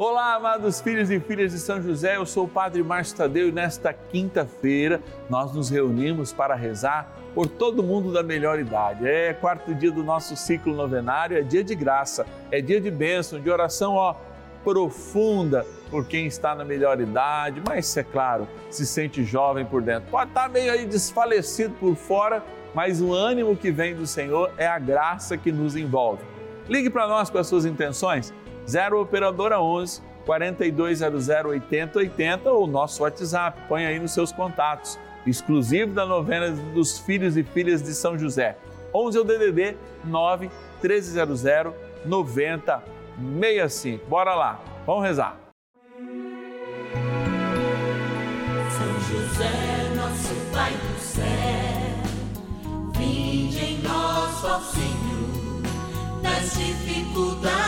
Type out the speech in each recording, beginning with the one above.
Olá, amados filhos e filhas de São José, eu sou o Padre Márcio Tadeu e nesta quinta-feira nós nos reunimos para rezar por todo mundo da melhor idade. É quarto dia do nosso ciclo novenário, é dia de graça, é dia de bênção, de oração ó, profunda por quem está na melhor idade, mas é claro, se sente jovem por dentro. Pode estar meio aí desfalecido por fora, mas o ânimo que vem do Senhor é a graça que nos envolve. Ligue para nós com as suas intenções 0 Operadora 11 4200 8080 ou nosso WhatsApp. Põe aí nos seus contatos. Exclusivo da novena dos filhos e filhas de São José. 11 é o DDD 9 1300 9065. Bora lá, vamos rezar. São José, nosso Pai do céu, vinde em nós, ó Senhor, nas dificuldades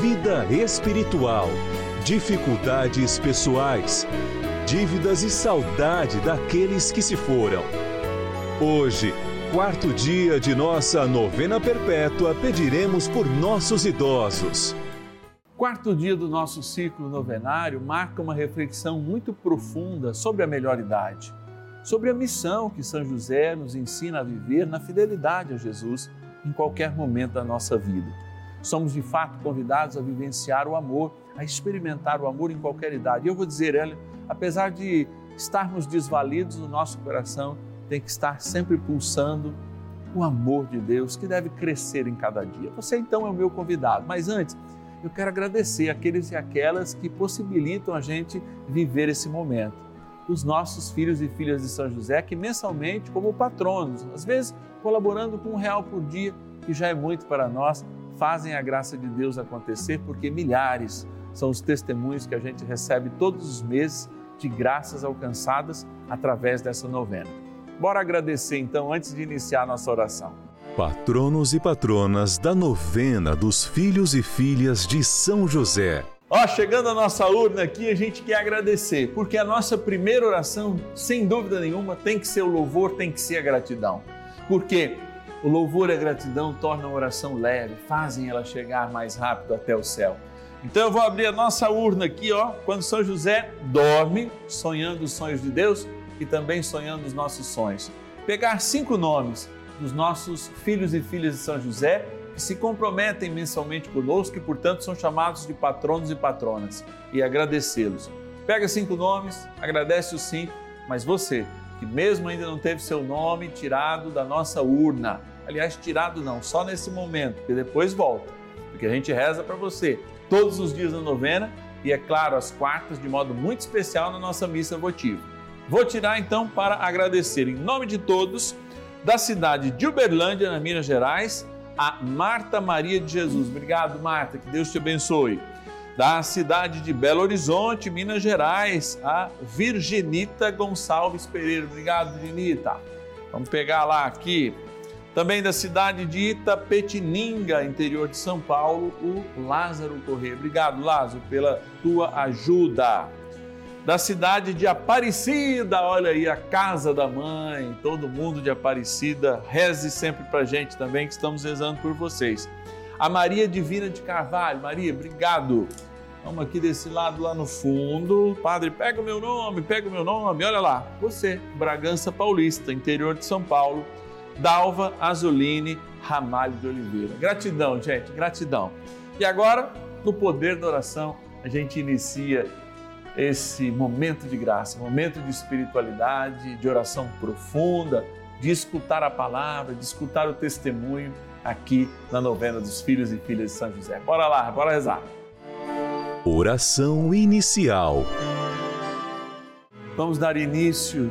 vida espiritual, dificuldades pessoais, dívidas e saudade daqueles que se foram. Hoje, quarto dia de nossa novena perpétua, pediremos por nossos idosos. Quarto dia do nosso ciclo novenário marca uma reflexão muito profunda sobre a melhor idade, sobre a missão que São José nos ensina a viver na fidelidade a Jesus em qualquer momento da nossa vida. Somos de fato convidados a vivenciar o amor, a experimentar o amor em qualquer idade. E eu vou dizer, ela, apesar de estarmos desvalidos, o nosso coração tem que estar sempre pulsando o amor de Deus que deve crescer em cada dia. Você então é o meu convidado, mas antes eu quero agradecer aqueles e aquelas que possibilitam a gente viver esse momento. Os nossos filhos e filhas de São José, que mensalmente, como patronos, às vezes colaborando com um real por dia, que já é muito para nós, fazem a graça de Deus acontecer, porque milhares são os testemunhos que a gente recebe todos os meses de graças alcançadas através dessa novena. Bora agradecer então antes de iniciar a nossa oração. Patronos e patronas da novena dos filhos e filhas de São José. Ó, chegando a nossa urna aqui, a gente quer agradecer, porque a nossa primeira oração, sem dúvida nenhuma, tem que ser o louvor, tem que ser a gratidão. Porque o louvor e a gratidão tornam a oração leve, fazem ela chegar mais rápido até o céu. Então eu vou abrir a nossa urna aqui, ó, quando São José dorme, sonhando os sonhos de Deus e também sonhando os nossos sonhos. Pegar cinco nomes dos nossos filhos e filhas de São José que se comprometem mensalmente conosco e, portanto, são chamados de patronos e patronas e agradecê-los. Pega cinco nomes, agradece os cinco, mas você, que mesmo ainda não teve seu nome tirado da nossa urna, aliás, tirado não, só nesse momento, porque depois volta. Porque a gente reza para você todos os dias da novena e, é claro, às quartas, de modo muito especial na nossa missa votiva. Vou tirar então para agradecer, em nome de todos, da cidade de Uberlândia, na Minas Gerais, a Marta Maria de Jesus. Obrigado, Marta, que Deus te abençoe. Da cidade de Belo Horizonte, Minas Gerais, a Virginita Gonçalves Pereira. Obrigado, Virginita. Vamos pegar lá aqui também da cidade de Itapetininga, interior de São Paulo, o Lázaro Corrêa. Obrigado, Lázaro, pela tua ajuda. Da cidade de Aparecida, olha aí, a casa da mãe, todo mundo de Aparecida, reze sempre para gente também, que estamos rezando por vocês. A Maria Divina de Carvalho, Maria, obrigado. Vamos aqui desse lado lá no fundo. Padre, pega o meu nome, pega o meu nome. Olha lá, você, Bragança Paulista, interior de São Paulo. Dalva Azuline Ramalho de Oliveira. Gratidão, gente, gratidão. E agora, no poder da oração, a gente inicia esse momento de graça, momento de espiritualidade, de oração profunda, de escutar a palavra, de escutar o testemunho aqui na novena dos filhos e filhas de São José. Bora lá, bora rezar. Oração inicial. Vamos dar início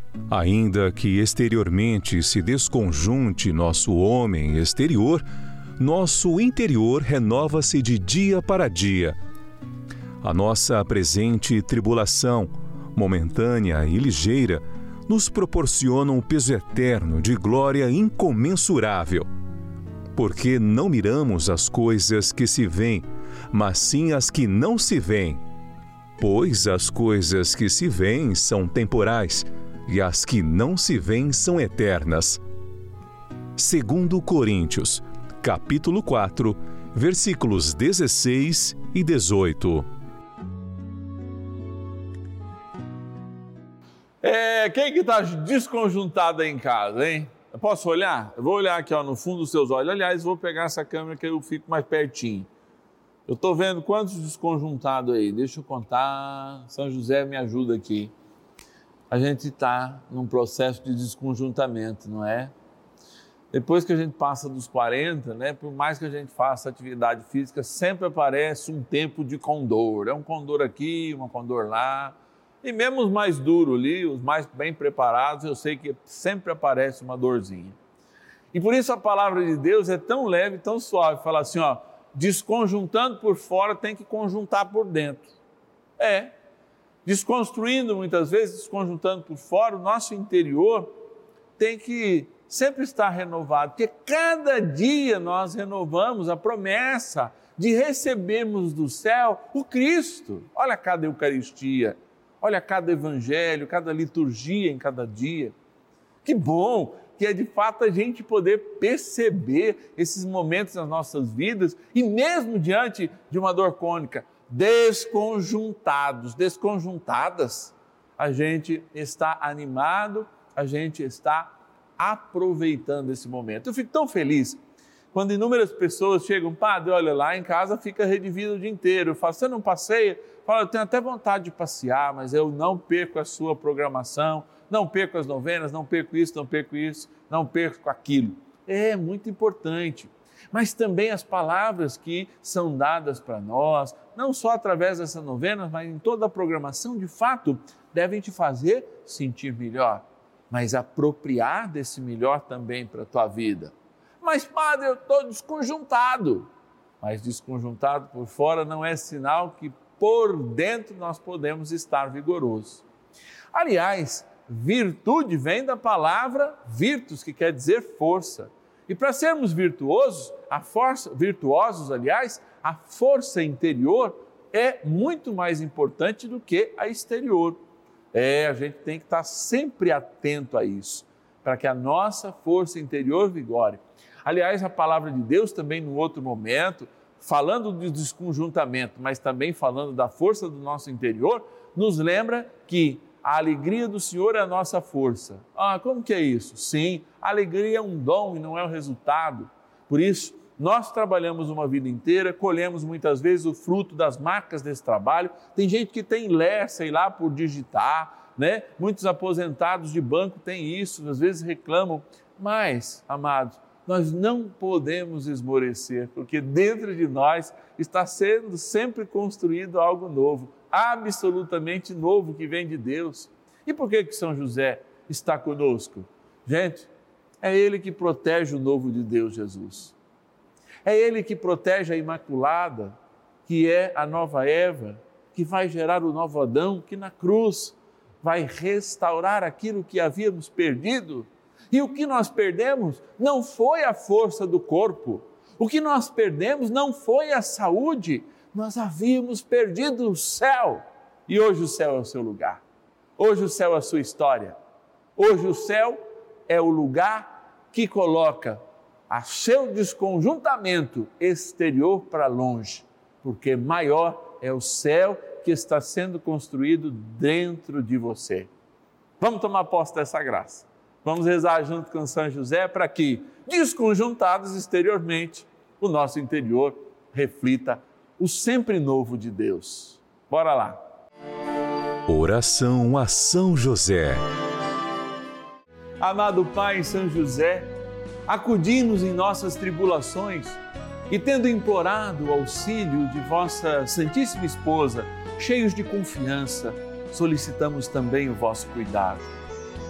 Ainda que exteriormente se desconjunte nosso homem exterior, nosso interior renova-se de dia para dia. A nossa presente tribulação, momentânea e ligeira, nos proporciona um peso eterno de glória incomensurável. Porque não miramos as coisas que se veem, mas sim as que não se veem. Pois as coisas que se veem são temporais e as que não se veem são eternas. Segundo Coríntios, capítulo 4, versículos 16 e 18. É, quem que está desconjuntado em casa, hein? Eu posso olhar? Eu vou olhar aqui ó, no fundo dos seus olhos. Aliás, vou pegar essa câmera que eu fico mais pertinho. Eu estou vendo quantos desconjuntados aí. Deixa eu contar. São José me ajuda aqui a gente está num processo de desconjuntamento, não é? Depois que a gente passa dos 40, né, por mais que a gente faça atividade física, sempre aparece um tempo de condor. É um condor aqui, um condor lá. E mesmo os mais duros ali, os mais bem preparados, eu sei que sempre aparece uma dorzinha. E por isso a palavra de Deus é tão leve, tão suave. Fala assim, ó, desconjuntando por fora tem que conjuntar por dentro. É, desconstruindo muitas vezes, desconjuntando por fora, o nosso interior tem que sempre estar renovado, porque cada dia nós renovamos a promessa de recebermos do céu o Cristo. Olha cada Eucaristia, olha cada Evangelho, cada liturgia em cada dia. Que bom que é de fato a gente poder perceber esses momentos nas nossas vidas e mesmo diante de uma dor cônica, desconjuntados, desconjuntadas, a gente está animado a gente está aproveitando esse momento. Eu fico tão feliz quando inúmeras pessoas chegam, padre, olha lá em casa fica rede vida o dia inteiro. Eu falo, você não passeia? Fala, eu tenho até vontade de passear, mas eu não perco a sua programação, não perco as novenas, não perco isso, não perco isso, não perco aquilo. É muito importante. Mas também as palavras que são dadas para nós, não só através dessa novena, mas em toda a programação, de fato, devem te fazer sentir melhor, mas apropriar desse melhor também para a tua vida. Mas, padre, eu estou desconjuntado. Mas desconjuntado por fora não é sinal que por dentro nós podemos estar vigorosos. Aliás, virtude vem da palavra virtus, que quer dizer força. E para sermos virtuosos, a força, virtuosos, aliás, a força interior é muito mais importante do que a exterior. É, a gente tem que estar sempre atento a isso, para que a nossa força interior vigore. Aliás, a palavra de Deus também, no outro momento, falando do desconjuntamento, mas também falando da força do nosso interior, nos lembra que a alegria do Senhor é a nossa força. Ah, como que é isso? Sim, a alegria é um dom e não é o um resultado. Por isso, nós trabalhamos uma vida inteira, colhemos muitas vezes o fruto das marcas desse trabalho. Tem gente que tem ler, sei lá, por digitar, né? Muitos aposentados de banco têm isso, às vezes reclamam. Mas, amados, nós não podemos esmorecer, porque dentro de nós está sendo sempre construído algo novo, absolutamente novo que vem de Deus. E por que que São José está conosco? Gente, é ele que protege o novo de Deus, Jesus. É ele que protege a imaculada, que é a nova Eva, que vai gerar o novo Adão, que na cruz vai restaurar aquilo que havíamos perdido e o que nós perdemos não foi a força do corpo, o que nós perdemos não foi a saúde, nós havíamos perdido o céu. E hoje o céu é o seu lugar, hoje o céu é a sua história, hoje o céu é o lugar que coloca a seu desconjuntamento exterior para longe, porque maior é o céu que está sendo construído dentro de você. Vamos tomar posse dessa graça. Vamos rezar junto com São José para que, desconjuntados exteriormente, o nosso interior reflita o sempre novo de Deus. Bora lá. Oração a São José. Amado Pai São José, acudi-nos em nossas tribulações e, tendo implorado o auxílio de vossa Santíssima Esposa, cheios de confiança, solicitamos também o vosso cuidado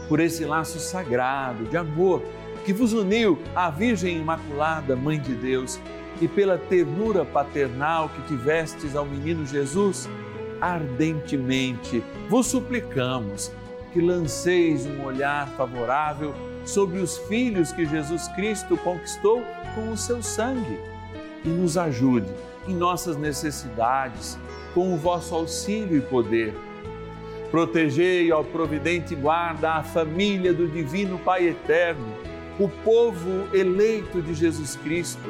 por esse laço sagrado de amor que vos uniu à Virgem Imaculada, Mãe de Deus, e pela ternura paternal que tivestes ao menino Jesus, ardentemente vos suplicamos que lanceis um olhar favorável sobre os filhos que Jesus Cristo conquistou com o seu sangue e nos ajude em nossas necessidades com o vosso auxílio e poder Protegei, ó providente guarda, a família do Divino Pai Eterno, o povo eleito de Jesus Cristo.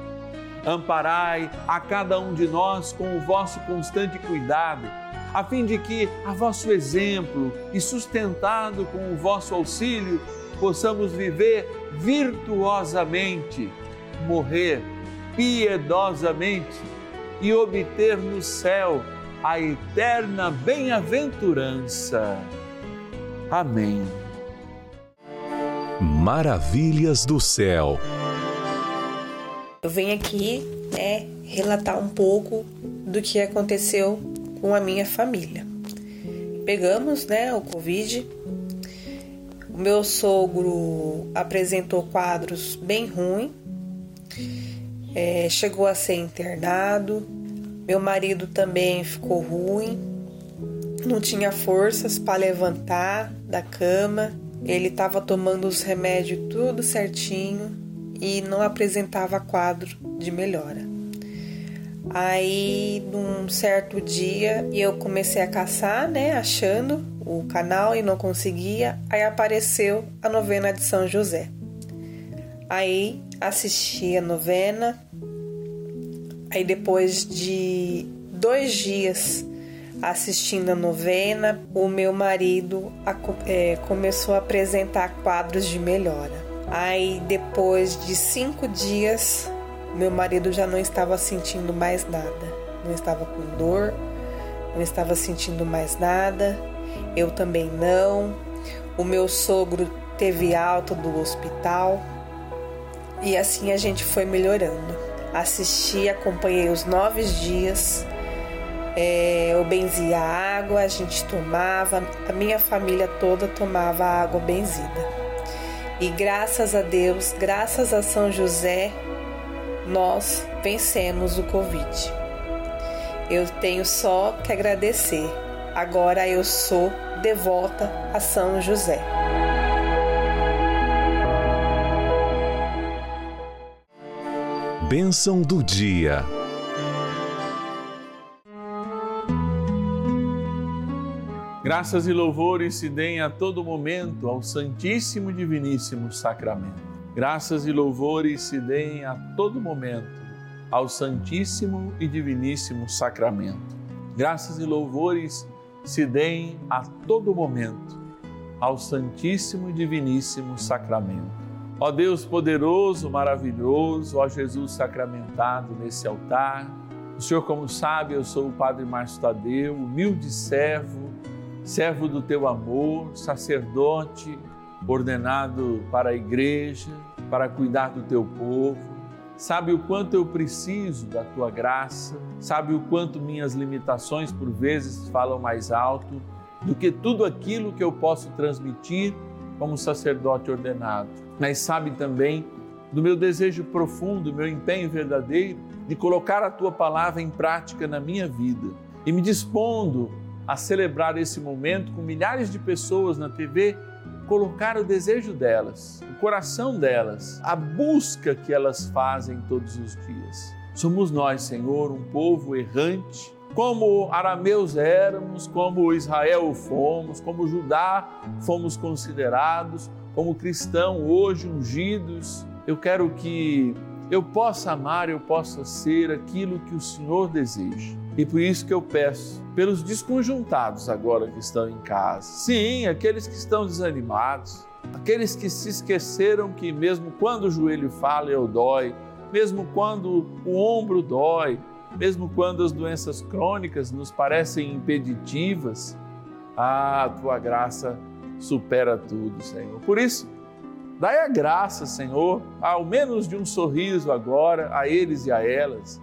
Amparai a cada um de nós com o vosso constante cuidado, a fim de que, a vosso exemplo e sustentado com o vosso auxílio, possamos viver virtuosamente, morrer piedosamente e obter no céu a eterna bem-aventurança. Amém. Maravilhas do céu. Eu venho aqui, né, relatar um pouco do que aconteceu com a minha família. Pegamos, né, o Covid. O meu sogro apresentou quadros bem ruins, é, chegou a ser internado, meu marido também ficou ruim, não tinha forças para levantar da cama ele estava tomando os remédios tudo certinho e não apresentava quadro de melhora. Aí, num certo dia, eu comecei a caçar, né, achando o canal e não conseguia. Aí apareceu a novena de São José. Aí assisti a novena. Aí depois de dois dias assistindo a novena, o meu marido é, começou a apresentar quadros de melhora. Aí depois de cinco dias, meu marido já não estava sentindo mais nada, não estava com dor, não estava sentindo mais nada, eu também não. O meu sogro teve alta do hospital e assim a gente foi melhorando. Assisti, acompanhei os nove dias. É, eu benzia água, a gente tomava, a minha família toda tomava água benzida. E graças a Deus, graças a São José, nós vencemos o Covid. Eu tenho só que agradecer. Agora eu sou devota a São José. Bênção do dia. Graças e louvores se deem a todo momento ao Santíssimo e Diviníssimo Sacramento. Graças e louvores se deem a todo momento ao Santíssimo e Diviníssimo Sacramento. Graças e louvores se deem a todo momento ao Santíssimo e Diviníssimo Sacramento. Ó Deus poderoso, maravilhoso, ó Jesus sacramentado nesse altar, o Senhor, como sabe, eu sou o Padre Márcio Tadeu, humilde servo, servo do teu amor, sacerdote, ordenado para a igreja, para cuidar do teu povo. Sabe o quanto eu preciso da tua graça, sabe o quanto minhas limitações por vezes falam mais alto do que tudo aquilo que eu posso transmitir como sacerdote ordenado mas sabe também do meu desejo profundo, meu empenho verdadeiro de colocar a tua palavra em prática na minha vida e me dispondo a celebrar esse momento com milhares de pessoas na TV, colocar o desejo delas, o coração delas, a busca que elas fazem todos os dias. Somos nós, Senhor, um povo errante, como arameus éramos, como Israel fomos, como Judá fomos considerados como cristão hoje ungidos, eu quero que eu possa amar, eu possa ser aquilo que o Senhor deseja. E por isso que eu peço pelos desconjuntados agora que estão em casa. Sim, aqueles que estão desanimados, aqueles que se esqueceram que mesmo quando o joelho fala eu dói, mesmo quando o ombro dói, mesmo quando as doenças crônicas nos parecem impeditivas, ah, a tua graça supera tudo, Senhor. Por isso, dai a graça, Senhor, ao menos de um sorriso agora a eles e a elas.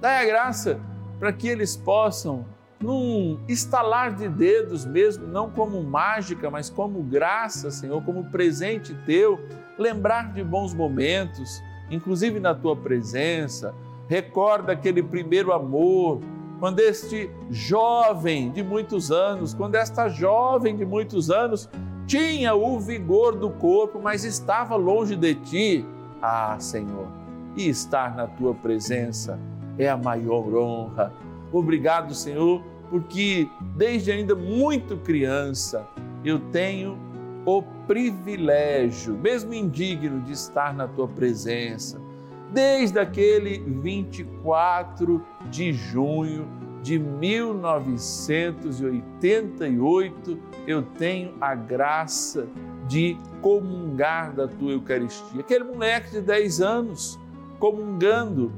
Dai a graça para que eles possam, num estalar de dedos mesmo, não como mágica, mas como graça, Senhor, como presente teu, lembrar de bons momentos, inclusive na tua presença. Recorda aquele primeiro amor, quando este jovem de muitos anos, quando esta jovem de muitos anos tinha o vigor do corpo, mas estava longe de ti. Ah, Senhor, e estar na tua presença é a maior honra. Obrigado, Senhor, porque desde ainda muito criança eu tenho o privilégio, mesmo indigno, de estar na tua presença desde aquele 24 de junho de 1988, eu tenho a graça de comungar da tua Eucaristia. Aquele moleque de 10 anos comungando,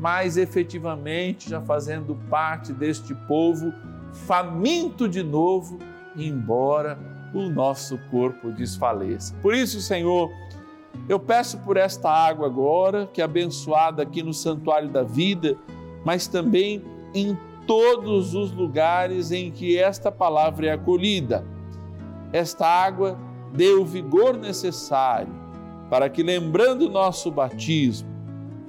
mas efetivamente já fazendo parte deste povo faminto de novo, embora o nosso corpo desfaleça. Por isso, Senhor, eu peço por esta água agora, que é abençoada aqui no Santuário da Vida, mas também em todos os lugares em que esta palavra é acolhida. Esta água dê o vigor necessário para que, lembrando nosso batismo,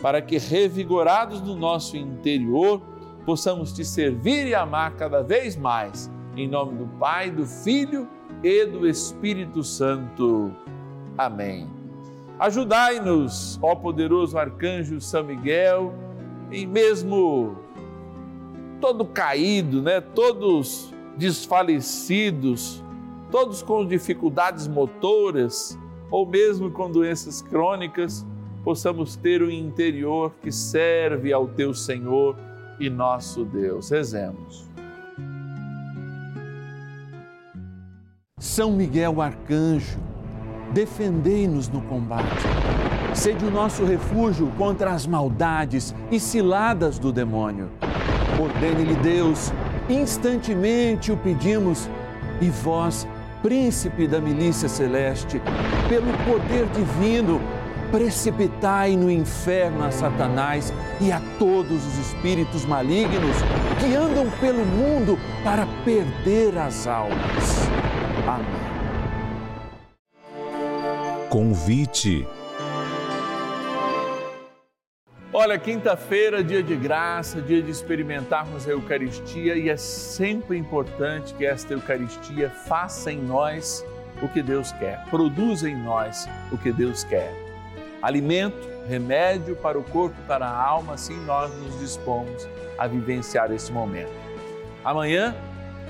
para que, revigorados no nosso interior, possamos te servir e amar cada vez mais. Em nome do Pai, do Filho e do Espírito Santo. Amém. Ajudai-nos, ó poderoso arcanjo São Miguel, e mesmo todo caído, né? Todos desfalecidos, todos com dificuldades motoras ou mesmo com doenças crônicas, possamos ter o interior que serve ao teu Senhor e nosso Deus. Rezemos. São Miguel Arcanjo, defendei-nos no combate. Sede o nosso refúgio contra as maldades e ciladas do demônio. Ordene-lhe Deus, instantemente o pedimos, e vós, príncipe da milícia celeste, pelo poder divino, precipitai no inferno a Satanás e a todos os espíritos malignos que andam pelo mundo para perder as almas. Amém. Convite. Olha, quinta-feira, dia de graça, dia de experimentarmos a Eucaristia e é sempre importante que esta Eucaristia faça em nós o que Deus quer, produza em nós o que Deus quer. Alimento, remédio para o corpo e para a alma, assim nós nos dispomos a vivenciar esse momento. Amanhã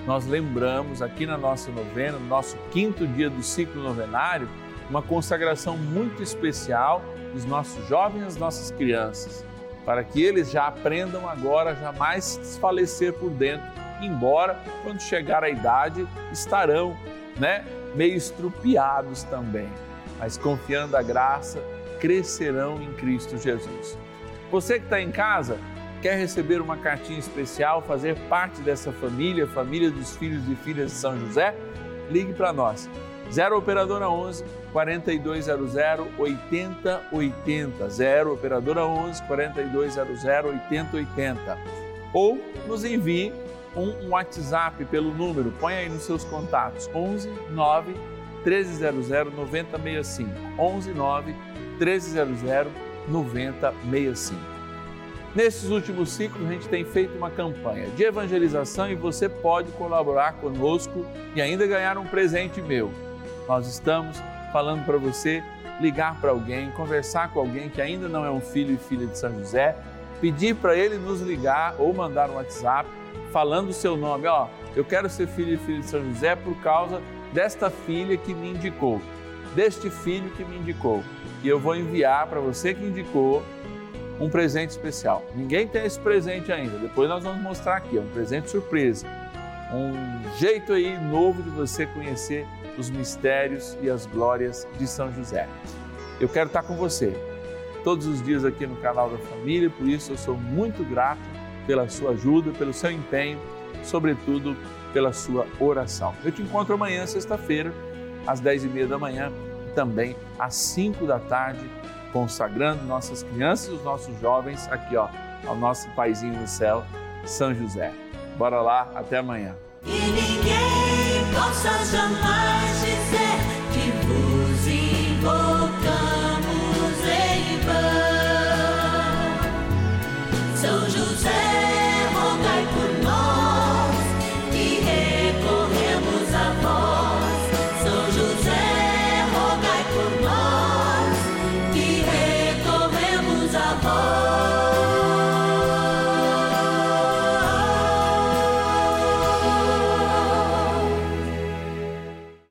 nós lembramos aqui na nossa novena, no nosso quinto dia do ciclo novenário, uma consagração muito especial dos nossos jovens das nossas crianças, para que eles já aprendam agora jamais desfalecer por dentro, embora quando chegar a idade estarão, né, meio estrupiados também, mas confiando a graça, crescerão em Cristo Jesus. Você que está em casa, quer receber uma cartinha especial, fazer parte dessa família, família dos filhos e filhas de São José? Ligue para nós. 0 Operadora 11 4200 8080. 0 Operadora 11 4200 8080. Ou nos envie um WhatsApp pelo número, põe aí nos seus contatos, 11 9 1300 9065. 11 9 1300 9065. Nesses últimos ciclos, a gente tem feito uma campanha de evangelização e você pode colaborar conosco e ainda ganhar um presente meu. Nós estamos falando para você ligar para alguém, conversar com alguém que ainda não é um filho e filha de São José, pedir para ele nos ligar ou mandar um WhatsApp falando o seu nome. Ó, eu quero ser filho e filha de São José por causa desta filha que me indicou, deste filho que me indicou. E eu vou enviar para você que indicou um presente especial. Ninguém tem esse presente ainda. Depois nós vamos mostrar aqui, é um presente surpresa. Um jeito aí novo de você conhecer os mistérios e as glórias de São José. Eu quero estar com você todos os dias aqui no canal da família, por isso eu sou muito grato pela sua ajuda, pelo seu empenho, sobretudo pela sua oração. Eu te encontro amanhã, sexta-feira, às 10h30 da manhã, também às 5 da tarde consagrando nossas crianças e os nossos jovens aqui, ó, ao nosso paizinho no céu, São José. Bora lá, até amanhã. E ninguém possa jamais dizer